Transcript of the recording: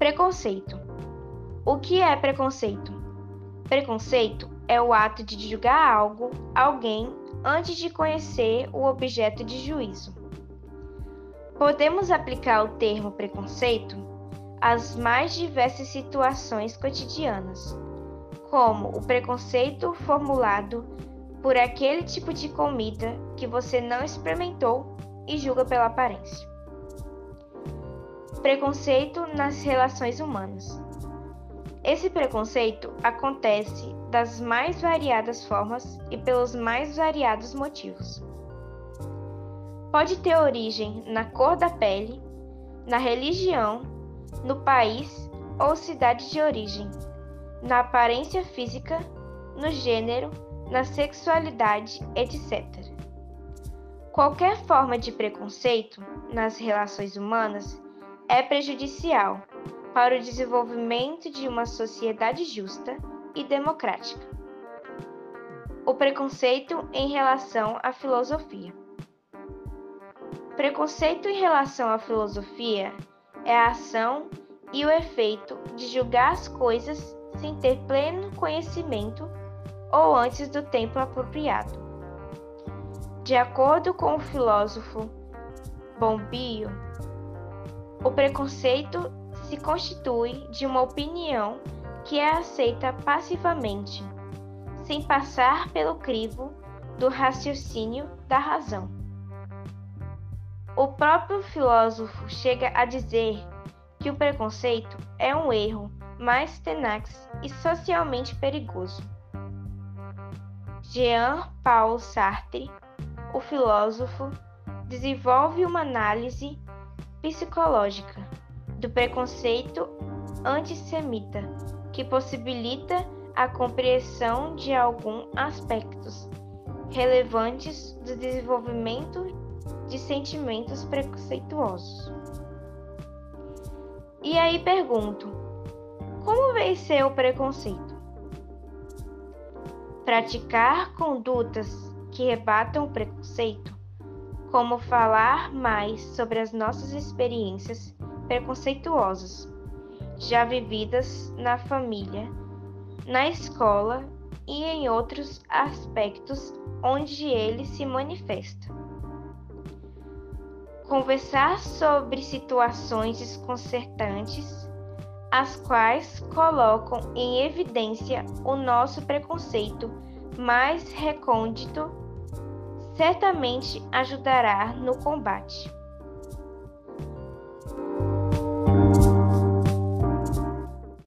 Preconceito. O que é preconceito? Preconceito é o ato de julgar algo, alguém, antes de conhecer o objeto de juízo. Podemos aplicar o termo preconceito às mais diversas situações cotidianas, como o preconceito formulado por aquele tipo de comida que você não experimentou e julga pela aparência. Preconceito nas relações humanas. Esse preconceito acontece das mais variadas formas e pelos mais variados motivos. Pode ter origem na cor da pele, na religião, no país ou cidade de origem, na aparência física, no gênero, na sexualidade, etc. Qualquer forma de preconceito nas relações humanas é prejudicial para o desenvolvimento de uma sociedade justa e democrática. O preconceito em relação à filosofia. Preconceito em relação à filosofia é a ação e o efeito de julgar as coisas sem ter pleno conhecimento ou antes do tempo apropriado. De acordo com o filósofo Bombio, o preconceito se constitui de uma opinião que é aceita passivamente, sem passar pelo crivo do raciocínio da razão. O próprio filósofo chega a dizer que o preconceito é um erro mais tenaz e socialmente perigoso. Jean-Paul Sartre, o filósofo, desenvolve uma análise psicológica do preconceito antissemita, que possibilita a compreensão de alguns aspectos relevantes do desenvolvimento de sentimentos preconceituosos. E aí pergunto: como vencer o preconceito? Praticar condutas que rebatam o preconceito como falar mais sobre as nossas experiências preconceituosas, já vividas na família, na escola e em outros aspectos onde ele se manifesta. Conversar sobre situações desconcertantes, as quais colocam em evidência o nosso preconceito mais recôndito certamente ajudará no combate.